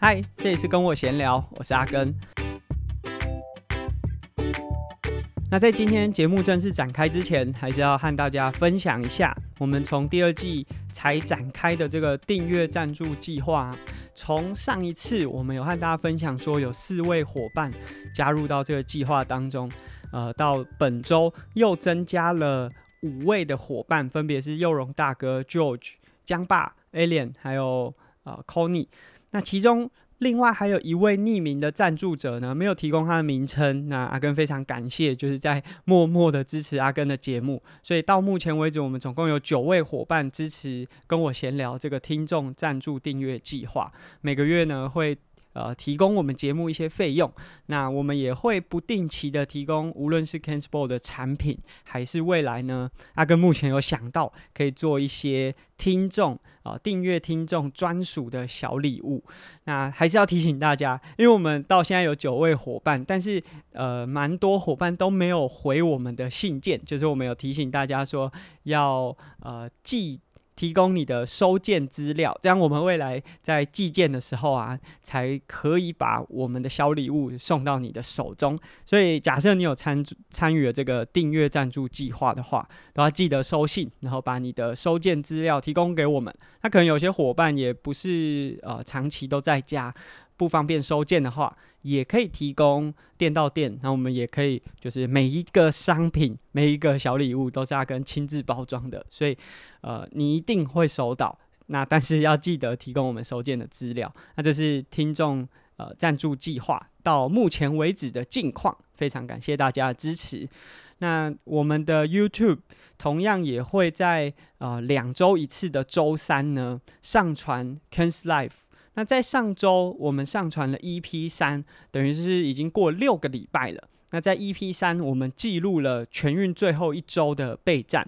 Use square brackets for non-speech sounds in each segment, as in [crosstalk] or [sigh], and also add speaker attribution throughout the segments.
Speaker 1: 嗨，这里是跟我闲聊，我是阿根。那在今天节目正式展开之前，还是要和大家分享一下，我们从第二季才展开的这个订阅赞助计划。从上一次我们有和大家分享说，有四位伙伴加入到这个计划当中，呃，到本周又增加了五位的伙伴，分别是佑荣大哥、George、江爸、Alien，还有呃 Connie。那其中，另外还有一位匿名的赞助者呢，没有提供他的名称。那阿根非常感谢，就是在默默的支持阿根的节目。所以到目前为止，我们总共有九位伙伴支持跟我闲聊这个听众赞助订阅计划。每个月呢会。呃，提供我们节目一些费用，那我们也会不定期的提供，无论是 CanSport 的产品，还是未来呢，阿根目前有想到可以做一些听众啊订阅听众专属的小礼物。那还是要提醒大家，因为我们到现在有九位伙伴，但是呃，蛮多伙伴都没有回我们的信件，就是我们有提醒大家说要呃寄。提供你的收件资料，这样我们未来在寄件的时候啊，才可以把我们的小礼物送到你的手中。所以，假设你有参参与了这个订阅赞助计划的话，都要记得收信，然后把你的收件资料提供给我们。那可能有些伙伴也不是呃长期都在家。不方便收件的话，也可以提供店到店。那我们也可以，就是每一个商品、每一个小礼物都是阿根亲自包装的，所以呃，你一定会收到。那但是要记得提供我们收件的资料。那这是听众呃赞助计划到目前为止的近况，非常感谢大家的支持。那我们的 YouTube 同样也会在呃两周一次的周三呢上传 Ken's Life。那在上周，我们上传了 EP 三，等于是已经过六个礼拜了。那在 EP 三，我们记录了全运最后一周的备战。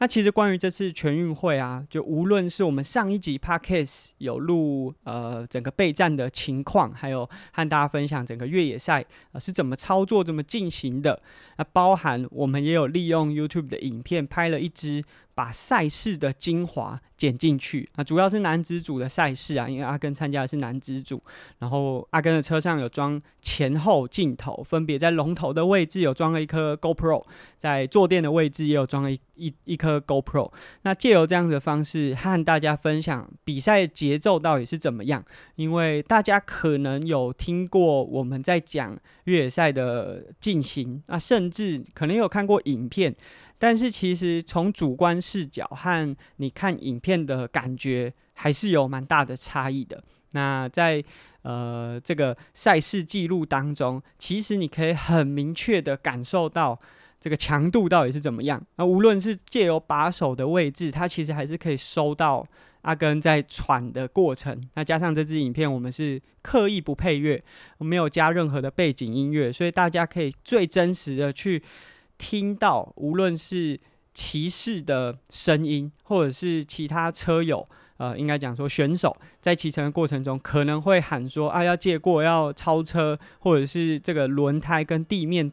Speaker 1: 那其实关于这次全运会啊，就无论是我们上一集 Podcast 有录呃整个备战的情况，还有和大家分享整个越野赛呃是怎么操作、怎么进行的。那包含我们也有利用 YouTube 的影片拍了一支。把赛事的精华剪进去啊，主要是男子组的赛事啊，因为阿根参加的是男子组，然后阿根的车上有装前后镜头，分别在龙头的位置有装了一颗 GoPro，在坐垫的位置也有装了一一一颗 GoPro。那借由这样的方式和大家分享比赛节奏到底是怎么样，因为大家可能有听过我们在讲越野赛的进行，啊，甚至可能有看过影片。但是其实从主观视角和你看影片的感觉还是有蛮大的差异的。那在呃这个赛事记录当中，其实你可以很明确的感受到这个强度到底是怎么样。那无论是借由把手的位置，它其实还是可以收到阿根在喘的过程。那加上这支影片，我们是刻意不配乐，没有加任何的背景音乐，所以大家可以最真实的去。听到无论是骑士的声音，或者是其他车友，呃，应该讲说选手在骑乘的过程中，可能会喊说啊，要借过，要超车，或者是这个轮胎跟地面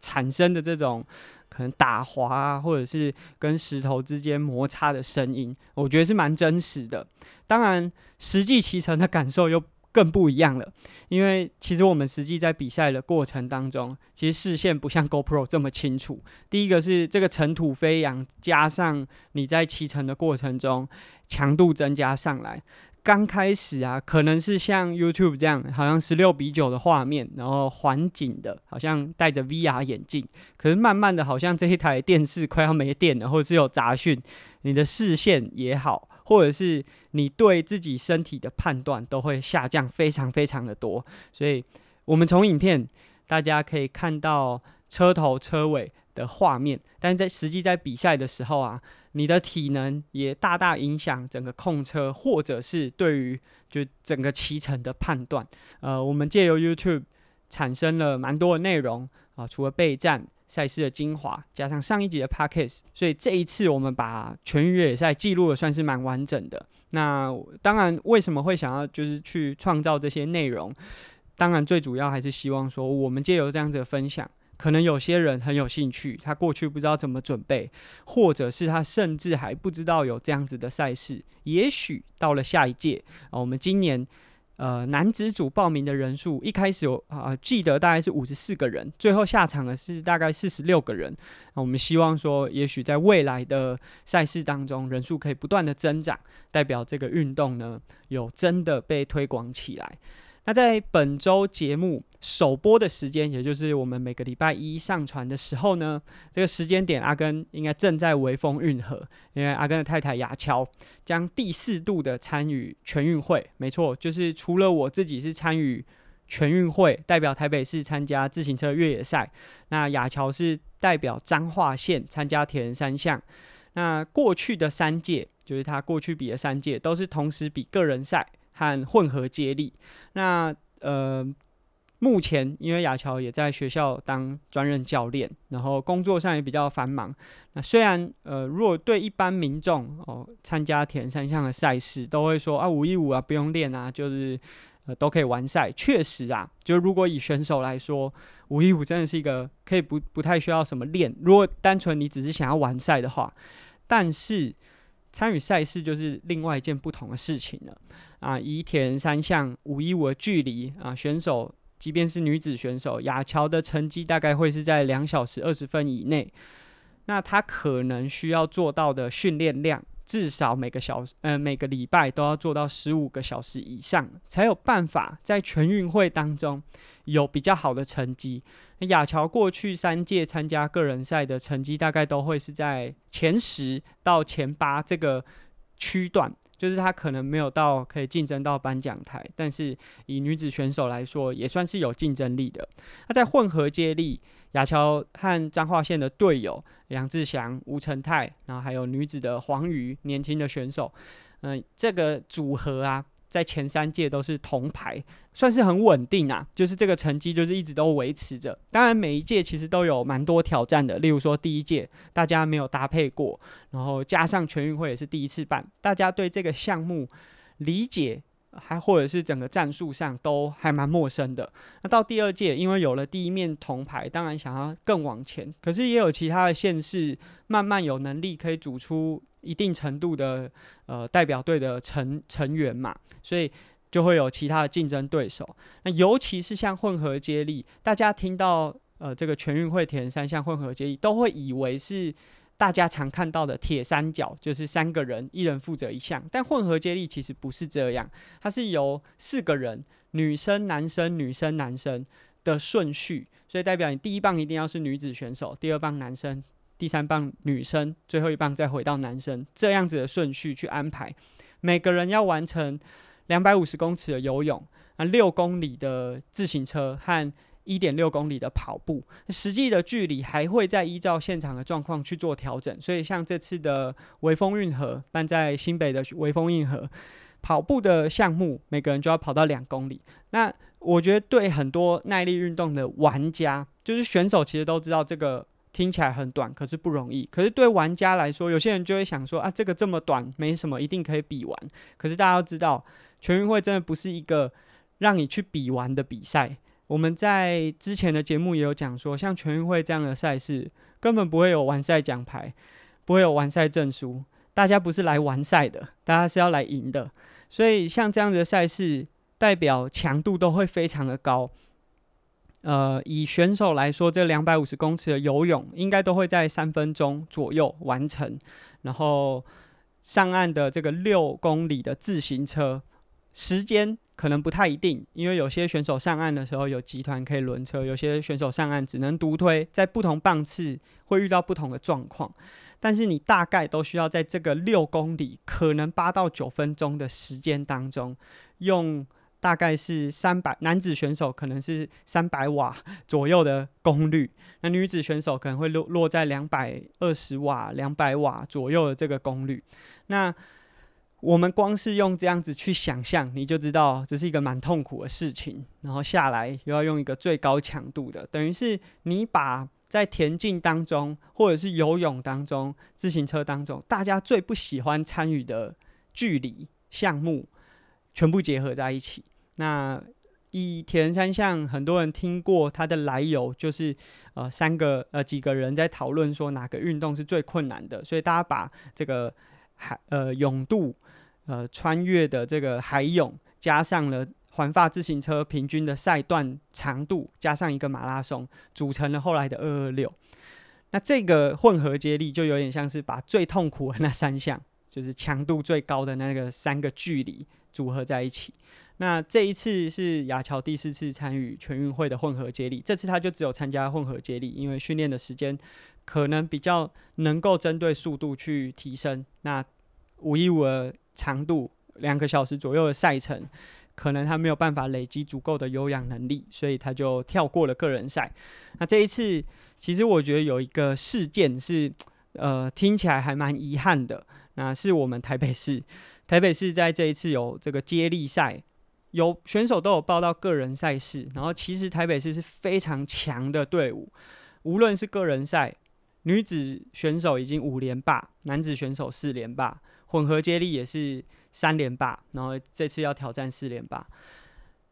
Speaker 1: 产生的这种可能打滑啊，或者是跟石头之间摩擦的声音，我觉得是蛮真实的。当然，实际骑乘的感受又。更不一样了，因为其实我们实际在比赛的过程当中，其实视线不像 GoPro 这么清楚。第一个是这个尘土飞扬，加上你在骑乘的过程中强度增加上来，刚开始啊，可能是像 YouTube 这样，好像十六比九的画面，然后环景的，好像戴着 VR 眼镜。可是慢慢的，好像这一台电视快要没电了，或者是有杂讯，你的视线也好。或者是你对自己身体的判断都会下降非常非常的多，所以我们从影片大家可以看到车头车尾的画面，但在实际在比赛的时候啊，你的体能也大大影响整个控车，或者是对于就整个骑乘的判断。呃，我们借由 YouTube 产生了蛮多的内容啊，除了备战。赛事的精华，加上上一集的 Podcast，所以这一次我们把全越野赛记录的算是蛮完整的。那当然，为什么会想要就是去创造这些内容？当然，最主要还是希望说，我们借由这样子的分享，可能有些人很有兴趣，他过去不知道怎么准备，或者是他甚至还不知道有这样子的赛事。也许到了下一届啊，我们今年呃，男子组报名的人数一开始有啊、记得大概是五十四个人，最后下场的是大概四十六个人。那我们希望说，也许在未来的赛事当中，人数可以不断的增长，代表这个运动呢有真的被推广起来。那在本周节目首播的时间，也就是我们每个礼拜一上传的时候呢，这个时间点，阿根应该正在微风运河，因为阿根的太太雅乔将第四度的参与全运会，没错，就是除了我自己是参与全运会，代表台北市参加自行车越野赛，那雅乔是代表彰化县参加铁人三项。那过去的三届，就是他过去比的三届，都是同时比个人赛。和混合接力，那呃，目前因为雅乔也在学校当专任教练，然后工作上也比较繁忙。那虽然呃，如果对一般民众哦参加田三项的赛事，都会说啊五一五啊不用练啊，就是呃都可以完赛。确实啊，就如果以选手来说，五一五真的是一个可以不不太需要什么练。如果单纯你只是想要完赛的话，但是。参与赛事就是另外一件不同的事情了啊！以铁人三项五一五的距离啊，选手即便是女子选手雅乔的成绩大概会是在两小时二十分以内，那她可能需要做到的训练量。至少每个小时，呃，每个礼拜都要做到十五个小时以上，才有办法在全运会当中有比较好的成绩。雅乔过去三届参加个人赛的成绩，大概都会是在前十到前八这个区段。就是他可能没有到可以竞争到颁奖台，但是以女子选手来说，也算是有竞争力的。那在混合接力，亚乔和彰化县的队友杨志祥、吴成泰，然后还有女子的黄瑜，年轻的选手，嗯、这个组合啊。在前三届都是铜牌，算是很稳定啊。就是这个成绩，就是一直都维持着。当然，每一届其实都有蛮多挑战的。例如说，第一届大家没有搭配过，然后加上全运会也是第一次办，大家对这个项目理解还或者是整个战术上都还蛮陌生的。那到第二届，因为有了第一面铜牌，当然想要更往前。可是也有其他的县市慢慢有能力可以组出。一定程度的呃代表队的成成员嘛，所以就会有其他的竞争对手。那尤其是像混合接力，大家听到呃这个全运会铁人三项混合接力，都会以为是大家常看到的铁三角，就是三个人一人负责一项。但混合接力其实不是这样，它是由四个人，女生、男生、女生、男生的顺序，所以代表你第一棒一定要是女子选手，第二棒男生。第三棒女生，最后一棒再回到男生，这样子的顺序去安排。每个人要完成两百五十公尺的游泳，啊，六公里的自行车和一点六公里的跑步，实际的距离还会再依照现场的状况去做调整。所以，像这次的微风运河办在新北的微风运河跑步的项目，每个人就要跑到两公里。那我觉得对很多耐力运动的玩家，就是选手，其实都知道这个。听起来很短，可是不容易。可是对玩家来说，有些人就会想说啊，这个这么短，没什么，一定可以比完。可是大家要知道，全运会真的不是一个让你去比完的比赛。我们在之前的节目也有讲说，像全运会这样的赛事，根本不会有完赛奖牌，不会有完赛证书。大家不是来完赛的，大家是要来赢的。所以像这样的赛事，代表强度都会非常的高。呃，以选手来说，这两百五十公尺的游泳应该都会在三分钟左右完成。然后上岸的这个六公里的自行车，时间可能不太一定，因为有些选手上岸的时候有集团可以轮车，有些选手上岸只能独推，在不同棒次会遇到不同的状况。但是你大概都需要在这个六公里，可能八到九分钟的时间当中用。大概是三百，男子选手可能是三百瓦 [laughs] 左右的功率，那女子选手可能会落落在两百二十瓦、两百瓦左右的这个功率。那我们光是用这样子去想象，你就知道这是一个蛮痛苦的事情。然后下来又要用一个最高强度的，等于是你把在田径当中，或者是游泳当中、自行车当中，大家最不喜欢参与的距离项目。全部结合在一起。那以铁人三项，很多人听过它的来由，就是呃三个呃几个人在讨论说哪个运动是最困难的，所以大家把这个海呃泳渡呃穿越的这个海泳加上了环法自行车平均的赛段长度加上一个马拉松，组成了后来的二二六。那这个混合接力就有点像是把最痛苦的那三项，就是强度最高的那个三个距离组合在一起。那这一次是亚乔第四次参与全运会的混合接力，这次他就只有参加混合接力，因为训练的时间可能比较能够针对速度去提升。那五一五的长度两个小时左右的赛程，可能他没有办法累积足够的有氧能力，所以他就跳过了个人赛。那这一次，其实我觉得有一个事件是，呃，听起来还蛮遗憾的。那是我们台北市，台北市在这一次有这个接力赛。有选手都有报到个人赛事，然后其实台北市是非常强的队伍，无论是个人赛，女子选手已经五连霸，男子选手四连霸，混合接力也是三连霸，然后这次要挑战四连霸。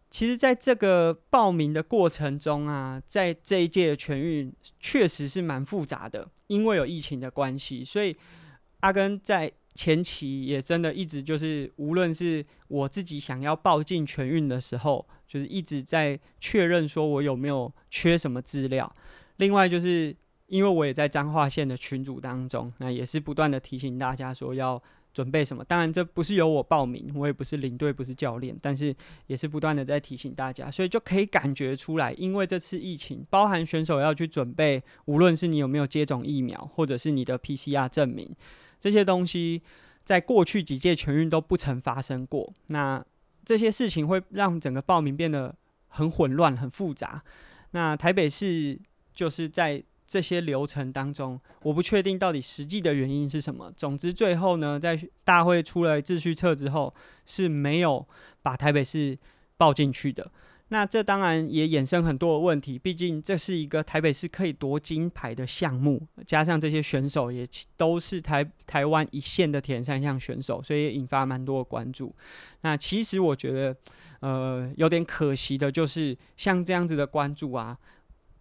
Speaker 1: 其实，在这个报名的过程中啊，在这一届的全运确实是蛮复杂的，因为有疫情的关系，所以阿根在。前期也真的一直就是，无论是我自己想要报进全运的时候，就是一直在确认说我有没有缺什么资料。另外就是因为我也在彰化县的群组当中，那也是不断的提醒大家说要准备什么。当然这不是由我报名，我也不是领队，不是教练，但是也是不断的在提醒大家，所以就可以感觉出来，因为这次疫情，包含选手要去准备，无论是你有没有接种疫苗，或者是你的 PCR 证明。这些东西在过去几届全运都不曾发生过，那这些事情会让整个报名变得很混乱、很复杂。那台北市就是在这些流程当中，我不确定到底实际的原因是什么。总之，最后呢，在大会出了秩序册之后，是没有把台北市报进去的。那这当然也衍生很多的问题，毕竟这是一个台北市可以夺金牌的项目，加上这些选手也都是台台湾一线的铁人三项选手，所以也引发蛮多的关注。那其实我觉得，呃，有点可惜的就是，像这样子的关注啊，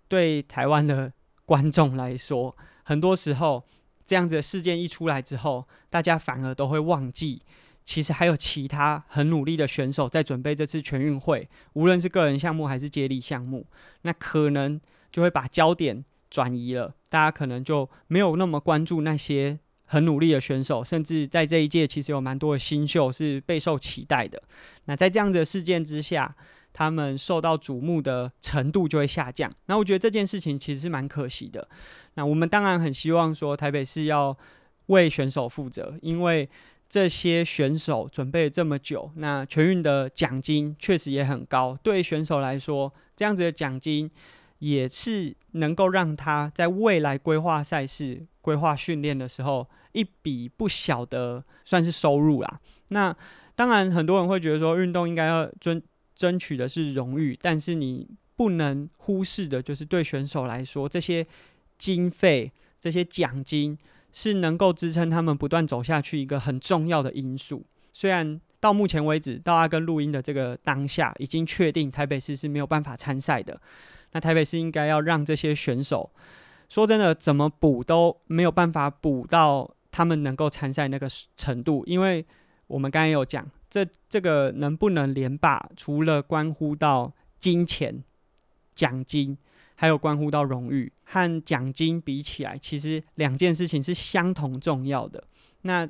Speaker 1: 对台湾的观众来说，很多时候这样子的事件一出来之后，大家反而都会忘记。其实还有其他很努力的选手在准备这次全运会，无论是个人项目还是接力项目，那可能就会把焦点转移了。大家可能就没有那么关注那些很努力的选手，甚至在这一届其实有蛮多的新秀是备受期待的。那在这样子的事件之下，他们受到瞩目的程度就会下降。那我觉得这件事情其实是蛮可惜的。那我们当然很希望说台北市要为选手负责，因为。这些选手准备了这么久，那全运的奖金确实也很高。对选手来说，这样子的奖金也是能够让他在未来规划赛事、规划训练的时候一笔不小的算是收入啦。那当然，很多人会觉得说，运动应该要争争取的是荣誉，但是你不能忽视的就是对选手来说，这些经费、这些奖金。是能够支撑他们不断走下去一个很重要的因素。虽然到目前为止，到阿根录音的这个当下，已经确定台北市是没有办法参赛的。那台北市应该要让这些选手，说真的，怎么补都没有办法补到他们能够参赛那个程度。因为我们刚才有讲，这这个能不能连霸，除了关乎到金钱奖金。还有关乎到荣誉和奖金比起来，其实两件事情是相同重要的。那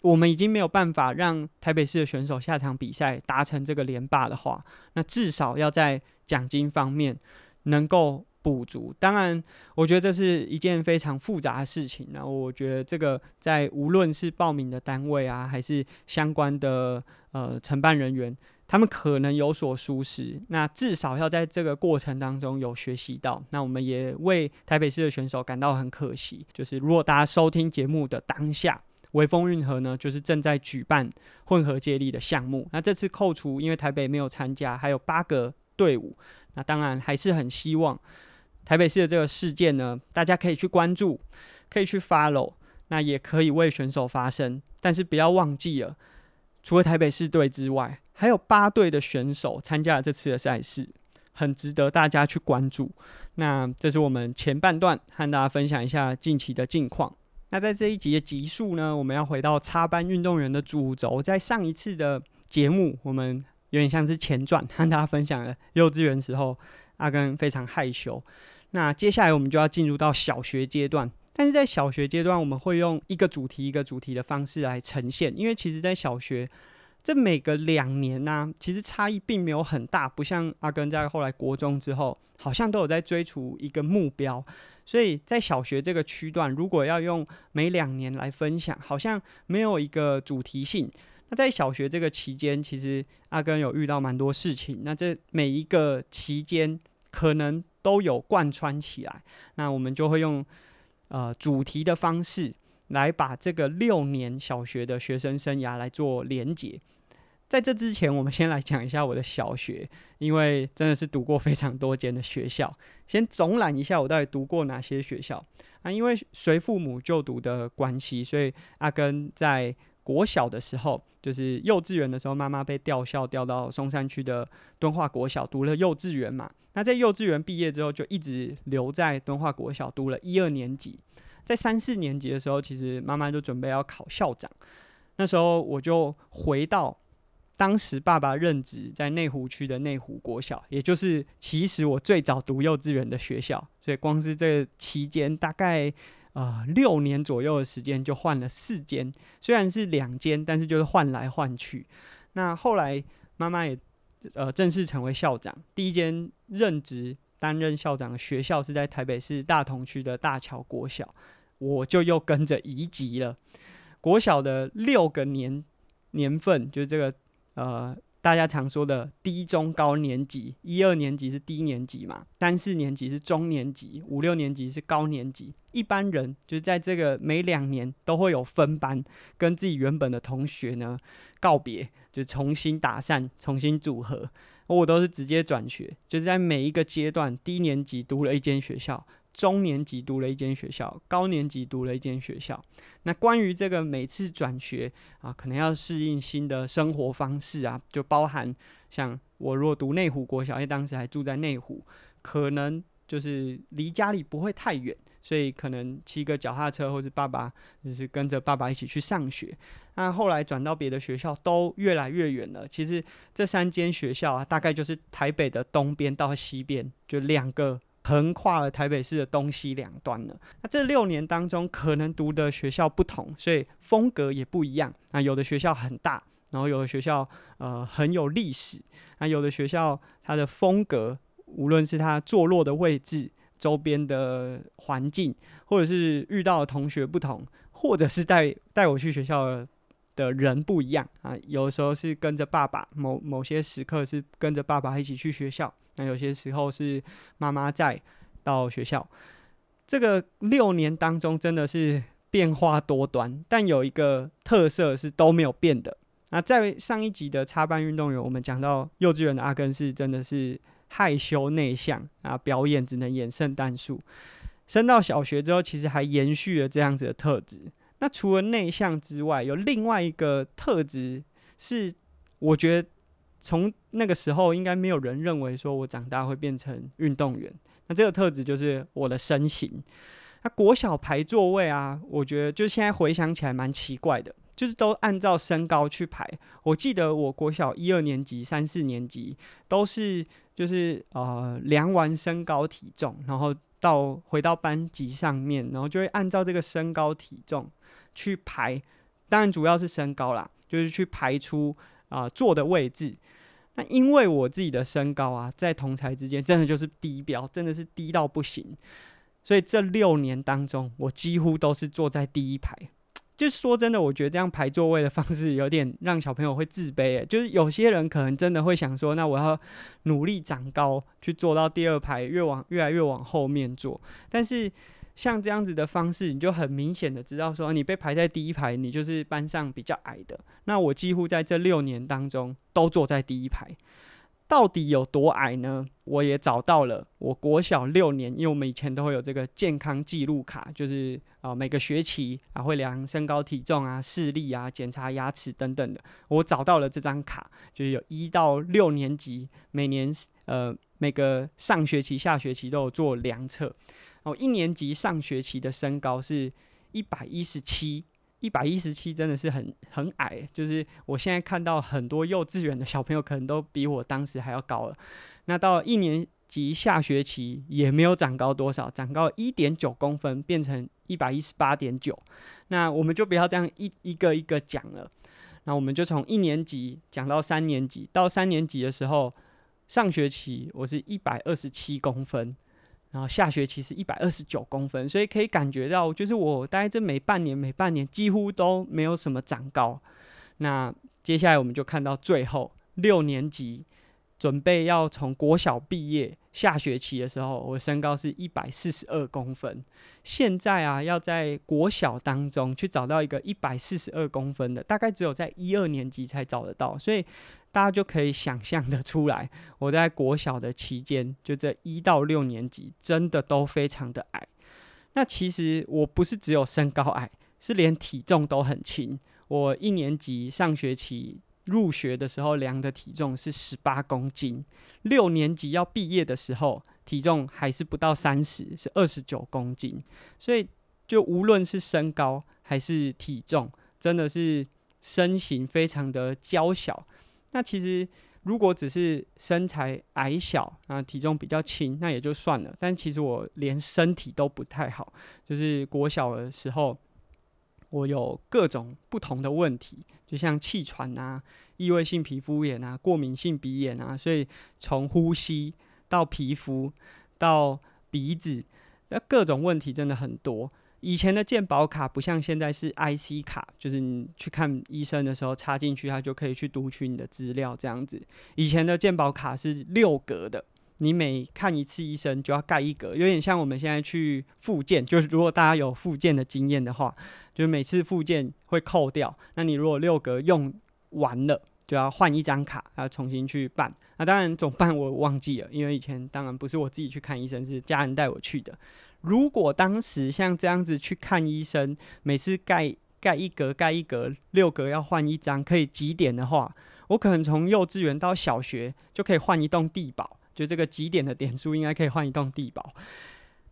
Speaker 1: 我们已经没有办法让台北市的选手下场比赛达成这个连霸的话，那至少要在奖金方面能够补足。当然，我觉得这是一件非常复杂的事情。那我觉得这个在无论是报名的单位啊，还是相关的呃承办人员。他们可能有所疏失，那至少要在这个过程当中有学习到。那我们也为台北市的选手感到很可惜。就是如果大家收听节目的当下，微风运河呢，就是正在举办混合接力的项目。那这次扣除，因为台北没有参加，还有八个队伍。那当然还是很希望台北市的这个事件呢，大家可以去关注，可以去 follow，那也可以为选手发声。但是不要忘记了，除了台北市队之外，还有八队的选手参加了这次的赛事，很值得大家去关注。那这是我们前半段和大家分享一下近期的近况。那在这一集的集数呢，我们要回到插班运动员的主轴。在上一次的节目，我们有点像是前传，和大家分享了幼稚园时候阿根非常害羞。那接下来我们就要进入到小学阶段，但是在小学阶段，我们会用一个主题一个主题的方式来呈现，因为其实在小学。这每个两年呢、其实差异并没有很大，不像阿根在后来国中之后，好像都有在追逐一个目标。所以在小学这个区段，如果要用每两年来分享，好像没有一个主题性。那在小学这个期间，其实阿根有遇到蛮多事情。那这每一个期间可能都有贯穿起来。那我们就会用呃主题的方式来把这个六年小学的学生生涯来做连结。在这之前，我们先来讲一下我的小学，因为真的是读过非常多间的学校。先总览一下我到底读过哪些学校啊？因为随父母就读的关系，所以阿根在国小的时候，就是幼稚园的时候，妈妈被调校调到松山区的敦化国小读了幼稚园嘛。那在幼稚园毕业之后，就一直留在敦化国小读了一二年级。在三四年级的时候，其实妈妈就准备要考校长，那时候我就回到。当时爸爸任职在内湖区的内湖国小，也就是其实我最早读幼稚园的学校，所以光是这期间大概呃六年左右的时间就换了四间，虽然是两间，但是就是换来换去。那后来妈妈也呃正式成为校长，第一间任职担任校长的学校是在台北市大同区的大桥国小，我就又跟着移籍了。国小的六个年年份，就是这个。呃，大家常说的低中高年级，一二年级是低年级嘛，三四年级是中年级，五六年级是高年级。一般人就是在这个每两年都会有分班，跟自己原本的同学呢告别，就重新打散，重新组合。我都是直接转学，就是在每一个阶段，低年级读了一间学校。中年级读了一间学校，高年级读了一间学校。那关于这个每次转学啊，可能要适应新的生活方式啊，就包含像我若读内湖国小，因为当时还住在内湖，可能就是离家里不会太远，所以可能骑个脚踏车，或者爸爸就是跟着爸爸一起去上学。那后来转到别的学校，都越来越远了。其实这三间学校啊，大概就是台北的东边到西边，就两个。横跨了台北市的东西两端了。那这六年当中，可能读的学校不同，所以风格也不一样。那有的学校很大，然后有的学校呃很有历史。那有的学校它的风格，无论是他坐落的位置、周边的环境，或者是遇到的同学不同，或者是带带我去学校的人不一样啊。有时候是跟着爸爸，某某些时刻是跟着爸爸一起去学校。那有些时候是妈妈在到学校，这个六年当中真的是变化多端，但有一个特色是都没有变的。那在上一集的插班运动员，我们讲到幼稚园的阿根是真的是害羞内向啊，表演只能演圣诞树。升到小学之后，其实还延续了这样子的特质。那除了内向之外，有另外一个特质是，我觉得。从那个时候，应该没有人认为说我长大会变成运动员。那这个特质就是我的身形。那国小排座位啊，我觉得就现在回想起来蛮奇怪的，就是都按照身高去排。我记得我国小一二年级、三四年级都是就是呃量完身高体重，然后到回到班级上面，然后就会按照这个身高体重去排。当然主要是身高啦，就是去排出啊、坐的位置。那因为我自己的身高啊，在同侪之间真的就是低标，真的是低到不行。所以这六年当中，我几乎都是坐在第一排。就是说真的，我觉得这样排座位的方式有点让小朋友会自卑。就是有些人可能真的会想说，那我要努力长高，去坐到第二排，越往越来越往后面坐。但是像这样子的方式，你就很明显的知道说，你被排在第一排，你就是班上比较矮的。那我几乎在这六年当中都坐在第一排，到底有多矮呢？我也找到了，我国小六年，因为我们以前都会有这个健康记录卡，就是啊、每个学期啊会量身高体重啊、视力啊、检查牙齿等等的。我找到了这张卡，就是有一到六年级每年呃每个上学期、下学期都有做量测。然后，一年级上学期的身高是一百一十七，一百一十七真的是很很矮，就是我现在看到很多幼稚园的小朋友可能都比我当时还要高了。那到一年级下学期也没有长高多少，长高一点九公分，变成一百一十八点九。那我们就不要这样一一个一个讲了。那我们就从一年级讲到三年级，到三年级的时候，上学期我是一百二十七公分。然后下学期是一百二十九公分，所以可以感觉到，就是我大概这每半年每半年几乎都没有什么长高。那接下来我们就看到最后六年级准备要从国小毕业下学期的时候，我身高是一百四十二公分。现在啊，要在国小当中去找到一个一百四十二公分的，大概只有在一二年级才找得到，所以。大家就可以想象得出来，[laughs] 我在国小的期间，就这一到六年级，真的都非常的矮。那其实我不是只有身高矮，是连体重都很轻。我一年级上学期入学的时候量的体重是十八公斤，六年级要毕业的时候，体重还是不到三十，是二十九公斤。所以就无论是身高还是体重，真的是身形非常的娇小。那其实，如果只是身材矮小啊，体重比较轻，那也就算了。但其实我连身体都不太好，就是国小的时候，我有各种不同的问题，就像气喘啊、异位性皮肤炎啊、过敏性鼻炎啊，所以从呼吸到皮肤到鼻子，那各种问题真的很多。以前的健保卡不像现在是 IC 卡，就是你去看医生的时候插进去，它就可以去读取你的资料这样子。以前的健保卡是六格的，你每看一次医生就要盖一格，有点像我们现在去复健，就是如果大家有复健的经验的话，就是每次复健会扣掉。那你如果六格用完了，就要换一张卡，要重新去办。那当然总办我忘记了，因为以前当然不是我自己去看医生，是家人带我去的。如果当时像这样子去看医生，每次盖盖一格盖一格，六格要换一张，可以几点的话，我可能从幼稚园到小学就可以换一栋地堡，就这个几点的点数应该可以换一栋地堡。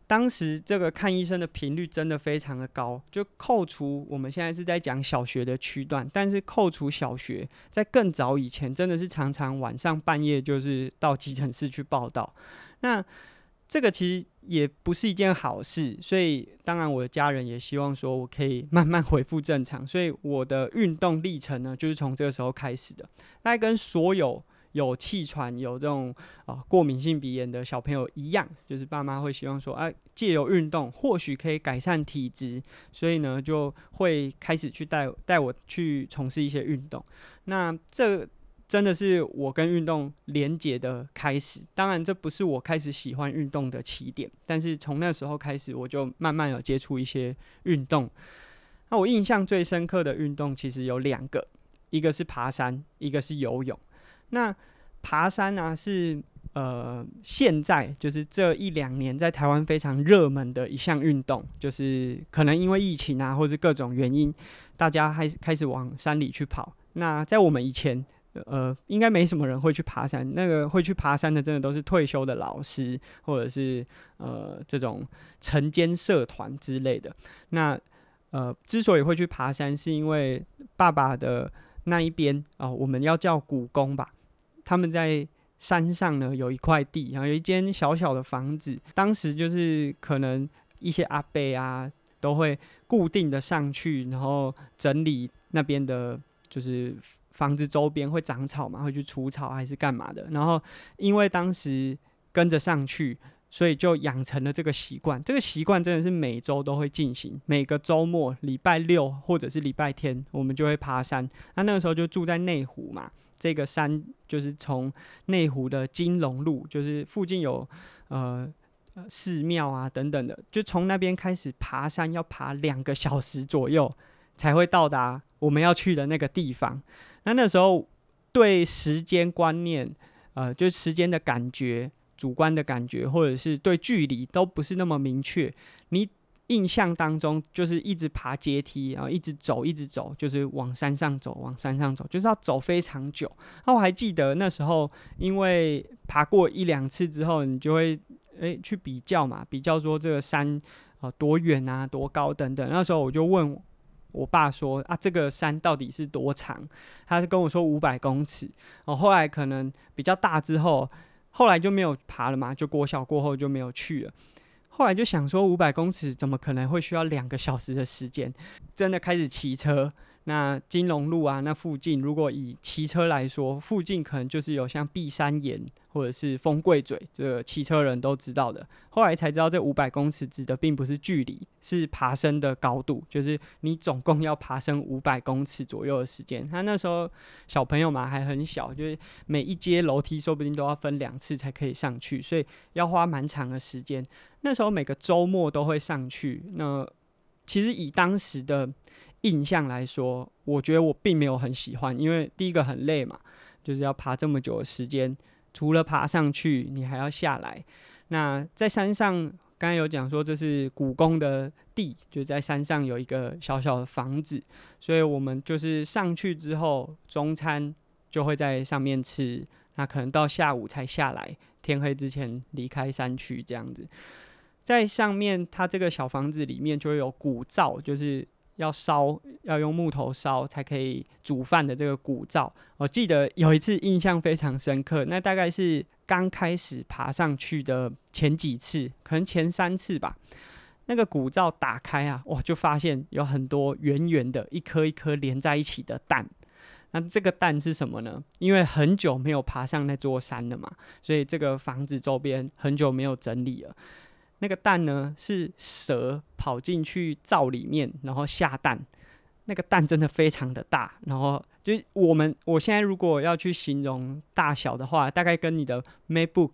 Speaker 1: 当时这个看医生的频率真的非常的高，就扣除我们现在是在讲小学的区段，但是扣除小学，在更早以前真的是常常晚上半夜就是到急诊室去报道，那。这个其实也不是一件好事，所以当然我的家人也希望说我可以慢慢恢复正常，所以我的运动历程呢，就是从这个时候开始的。那跟所有有气喘、有这种啊过敏性鼻炎的小朋友一样，就是爸妈会希望说，哎，借由运动或许可以改善体质，所以呢就会开始去带带我去从事一些运动。那这。真的是我跟运动连结的开始，当然这不是我开始喜欢运动的起点，但是从那时候开始，我就慢慢有接触一些运动。那我印象最深刻的运动其实有两个，一个是爬山，一个是游泳。那爬山呢、啊，是呃现在就是这一两年在台湾非常热门的一项运动，就是可能因为疫情啊，或者各种原因，大家开始开始往山里去跑。那在我们以前。呃，应该没什么人会去爬山。那个会去爬山的，真的都是退休的老师，或者是呃这种晨间社团之类的。那呃，之所以会去爬山，是因为爸爸的那一边啊、我们要叫古公吧。他们在山上呢，有一块地，然后有一间小小的房子。当时就是可能一些阿伯啊，都会固定的上去，然后整理那边的，就是。房子周边会长草嘛，会去除草还是干嘛的？然后因为当时跟着上去，所以就养成了这个习惯。这个习惯真的是每周都会进行，每个周末、礼拜六或者是礼拜天，我们就会爬山。那那个时候就住在内湖嘛，这个山就是从内湖的金龙路，就是附近有呃寺庙啊等等的，就从那边开始爬山，要爬两个小时左右才会到达我们要去的那个地方。那那时候对时间观念，呃，就时间的感觉、主观的感觉，或者是对距离都不是那么明确。你印象当中就是一直爬阶梯，然后一直走，一直走，就是往山上走，往山上走，就是要走非常久。那我还记得那时候，因为爬过一两次之后，你就会诶、去比较嘛，比较说这个山啊、多远啊，多高等等。那时候我就问我爸说啊，这个山到底是多长？他是跟我说五百公尺。哦，后来可能比较大之后，后来就没有爬了嘛，就过小过后就没有去了。后来就想说，五百公尺怎么可能会需要两个小时的时间？真的开始骑车。那金龙路啊，那附近如果以骑车来说，附近可能就是有像碧山岩或者是风柜嘴，这个骑车人都知道的。后来才知道，这五百公尺指的并不是距离，是爬升的高度，就是你总共要爬升五百公尺左右的时间。他那时候小朋友嘛，还很小，就是每一阶楼梯说不定都要分两次才可以上去，所以要花蛮长的时间。那时候每个周末都会上去。那其实以当时的印象来说，我觉得我并没有很喜欢，因为第一个很累嘛，就是要爬这么久的时间，除了爬上去，你还要下来。那在山上，刚才有讲说这是古宫的地，就在山上有一个小小的房子，所以我们就是上去之后，中餐就会在上面吃，那可能到下午才下来，天黑之前离开山区这样子。在上面，它这个小房子里面就会有古灶，就是。要烧，要用木头烧才可以煮饭的这个古灶，我记得有一次印象非常深刻，那大概是刚开始爬上去的前几次，可能前三次吧。那个古灶打开啊，哇，就发现有很多圆圆的，一颗一颗连在一起的蛋。那这个蛋是什么呢？因为很久没有爬上那座山了嘛，所以这个房子周边很久没有整理了。那个蛋呢，是蛇跑进去灶里面，然后下蛋。那个蛋真的非常的大，然后就我们我现在如果要去形容大小的话，大概跟你的 MacBook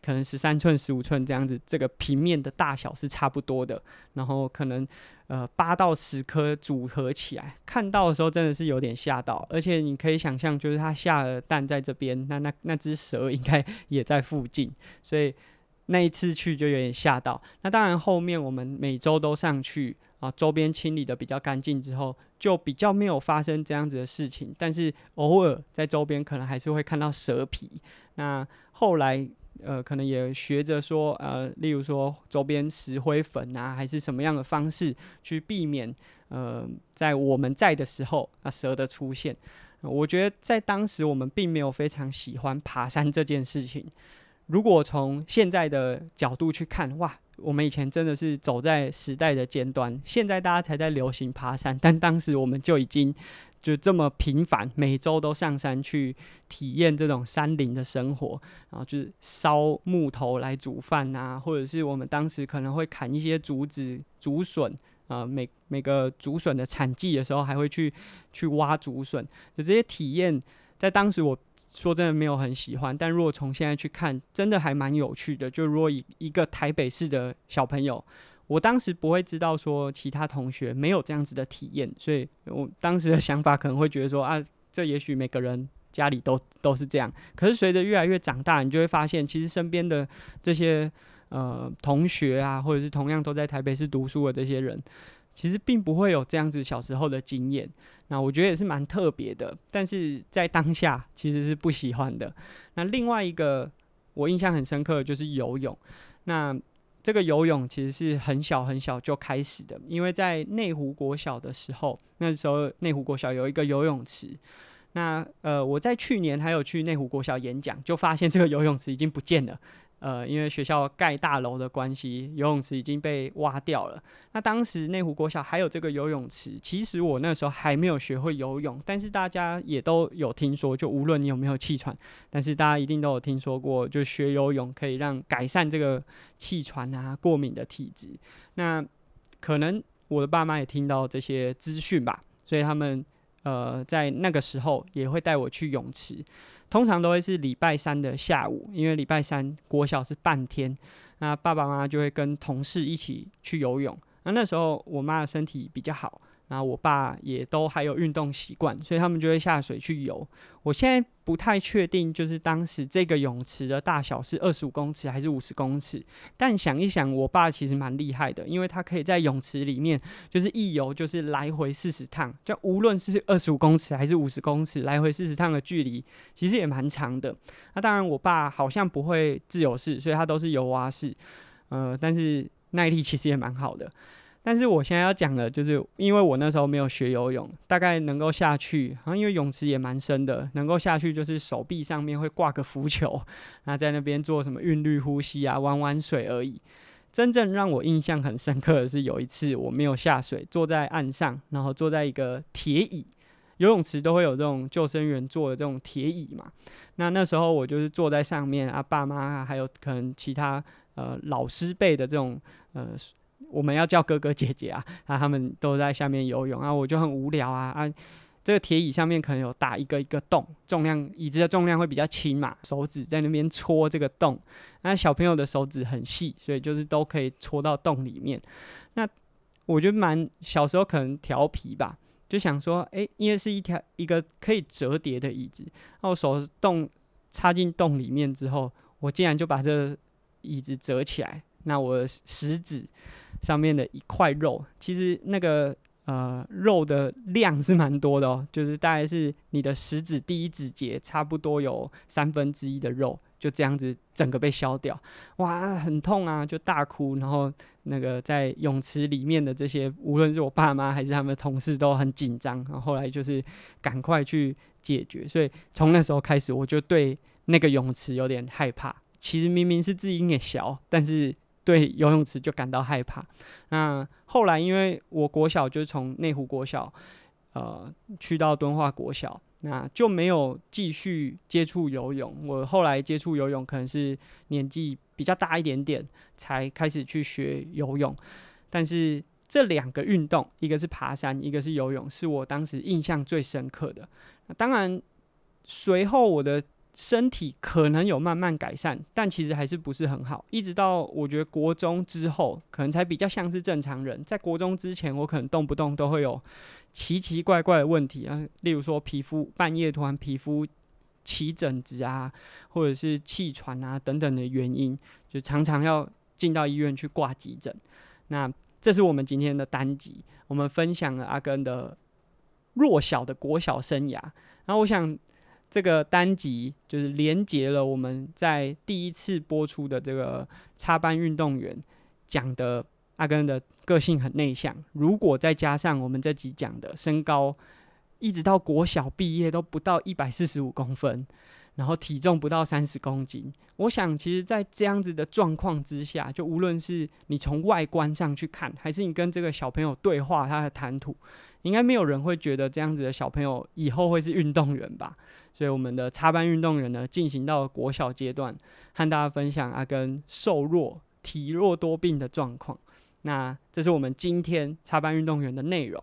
Speaker 1: 可能十三寸、十五寸这样子，这个平面的大小是差不多的。然后可能呃八到十颗组合起来，看到的时候真的是有点吓到。而且你可以想象，就是它下了蛋在这边，那那那只蛇应该也在附近，所以。那一次去就有点吓到，那当然后面我们每周都上去啊，周边清理得比较干净之后，就比较没有发生这样子的事情。但是偶尔在周边可能还是会看到蛇皮。那后来呃，可能也学着说呃，例如说周边石灰粉啊，还是什么样的方式去避免呃，在我们在的时候啊蛇的出现。我觉得在当时我们并没有非常喜欢爬山这件事情。如果从现在的角度去看，哇，我们以前真的是走在时代的尖端。现在大家才在流行爬山，但当时我们就已经就这么频繁，每周都上山去体验这种山林的生活，然后就是烧木头来煮饭啊，或者是我们当时可能会砍一些竹子、竹笋啊、每每个竹笋的产季的时候，还会去去挖竹笋，就这些体验。在当时，我说真的没有很喜欢，但如果从现在去看，真的还蛮有趣的。就如果一一个台北市的小朋友，我当时不会知道说其他同学没有这样子的体验，所以我当时的想法可能会觉得说啊，这也许每个人家里都都是这样。可是随着越来越长大，你就会发现，其实身边的这些呃同学啊，或者是同样都在台北市读书的这些人。其实并不会有这样子小时候的经验，那我觉得也是蛮特别的。但是在当下其实是不喜欢的。那另外一个我印象很深刻的就是游泳。那这个游泳其实是很小很小就开始的，因为在内湖国小的时候，那时候内湖国小有一个游泳池。那呃，我在去年还有去内湖国小演讲，就发现这个游泳池已经不见了。呃，因为学校盖大楼的关系，游泳池已经被挖掉了。那当时内湖国小还有这个游泳池，其实我那时候还没有学会游泳，但是大家也都有听说，就无论你有没有气喘，但是大家一定都有听说过，就学游泳可以让改善这个气喘啊、过敏的体质。那可能我的爸妈也听到这些资讯吧，所以他们呃在那个时候也会带我去泳池。通常都会是礼拜三的下午，因为礼拜三国小是半天，那爸爸妈妈就会跟同事一起去游泳。那那时候我妈的身体比较好。然后我爸也都还有运动习惯，所以他们就会下水去游。我现在不太确定，就是当时这个泳池的大小是二十五公尺还是五十公尺。但想一想，我爸其实蛮厉害的，因为他可以在泳池里面，就是一游就是来回四十趟，就无论是二十五公尺还是五十公尺，来回四十趟的距离，其实也蛮长的。那当然，我爸好像不会自由式，所以他都是游蛙式。呃，但是耐力其实也蛮好的。但是我现在要讲的，就是因为我那时候没有学游泳，大概能够下去，然后因为泳池也蛮深的，能够下去就是手臂上面会挂个浮球，[laughs] 那在那边做什么韵律呼吸啊，玩玩水而已。真正让我印象很深刻的是，有一次我没有下水，坐在岸上，然后坐在一个铁椅，游泳池都会有这种救生员坐的这种铁椅嘛。那那时候我就是坐在上面啊，爸妈还有可能其他呃老师辈的这种呃，我们要叫哥哥姐姐啊，那他们都在下面游泳啊，我就很无聊啊啊。这个铁椅上面可能有打一个一个洞，重量椅子的重量会比较轻嘛，手指在那边戳这个洞。那小朋友的手指很细，所以就是都可以戳到洞里面。那我觉得蛮小时候可能调皮吧，就想说，诶，因为是一条一个可以折叠的椅子，那我手洞插进洞里面之后，我竟然就把这椅子折起来。那我食指上面的一块肉，其实那个。呃，肉的量是蛮多的哦，就是大概是你的食指第一指节差不多有三分之一的肉，就这样子整个被削掉，哇，很痛啊，就大哭。然后那个在泳池里面的这些，无论是我爸妈还是他们的同事都很紧张，然后后来就是赶快去解决。所以从那时候开始，我就对那个泳池有点害怕。其实明明是自己也小，但是。对游泳池就感到害怕。那后来，因为我国小就是从内湖国小，呃，去到敦化国小，那就没有继续接触游泳。我后来接触游泳，可能是年纪比较大一点点，才开始去学游泳。但是这两个运动，一个是爬山，一个是游泳，是我当时印象最深刻的。当然，随后我的。身体可能有慢慢改善，但其实还是不是很好。一直到我觉得国中之后，可能才比较像是正常人。在国中之前，我可能动不动都会有奇奇怪怪的问题啊，例如说皮肤半夜突然皮肤起疹子啊，或者是气喘啊等等的原因，就常常要进到医院去挂急诊。那这是我们今天的单集，我们分享了阿根的弱小的国小生涯。然后我想。这个单集就是连接了我们在第一次播出的这个插班运动员讲的阿根的个性很内向，如果再加上我们这集讲的身高，一直到国小毕业都不到一百四十五公分，然后体重不到三十公斤，我想其实，在这样子的状况之下，就无论是你从外观上去看，还是你跟这个小朋友对话他的谈吐。应该没有人会觉得这样子的小朋友以后会是运动员吧？所以我们的插班运动员呢，进行到了国小阶段，和大家分享阿根瘦弱、体弱多病的状况。那这是我们今天插班运动员的内容。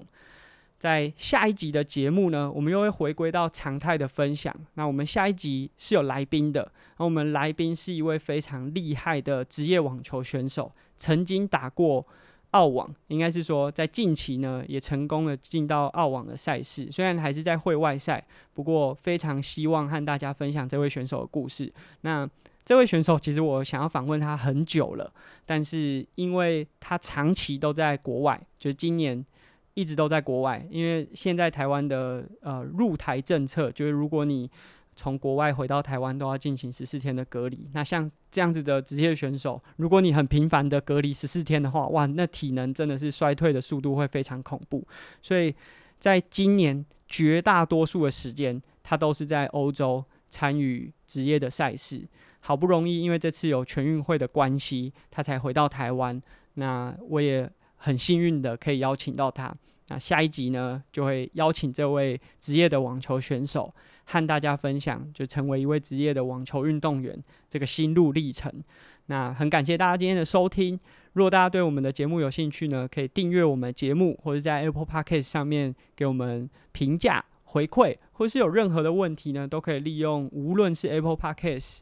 Speaker 1: 在下一集的节目呢，我们又会回归到常态的分享。那我们下一集是有来宾的，那我们来宾是一位非常厉害的职业网球选手，曾经打过。澳网应该是说，在近期呢，也成功的进到澳网的赛事，虽然还是在会外赛，不过非常希望和大家分享这位选手的故事。那这位选手其实我想要访问他很久了，但是因为他长期都在国外，就是今年一直都在国外，因为现在台湾的呃入台政策，就是如果你从国外回到台湾都要进行十四天的隔离。那像这样子的职业选手，如果你很频繁的隔离十四天的话，哇，那体能真的是衰退的速度会非常恐怖。所以在今年绝大多数的时间，他都是在欧洲参与职业的赛事。好不容易因为这次有全运会的关系，他才回到台湾。那我也很幸运的可以邀请到他。那下一集呢，就会邀请这位职业的网球选手。和大家分享，就成为一位职业的网球运动员这个心路历程。那很感谢大家今天的收听。如果大家对我们的节目有兴趣呢，可以订阅我们节目，或者在 Apple Podcast 上面给我们评价回馈，或是有任何的问题呢，都可以利用无论是 Apple Podcast、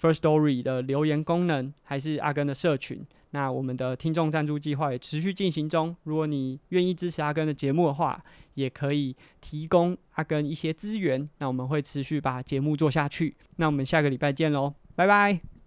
Speaker 1: First Story 的留言功能，还是阿根的社群。那我们的听众赞助计划也持续进行中。如果你愿意支持阿根的节目的话，也可以提供阿根一些资源。那我们会持续把节目做下去。那我们下个礼拜见喽，拜拜。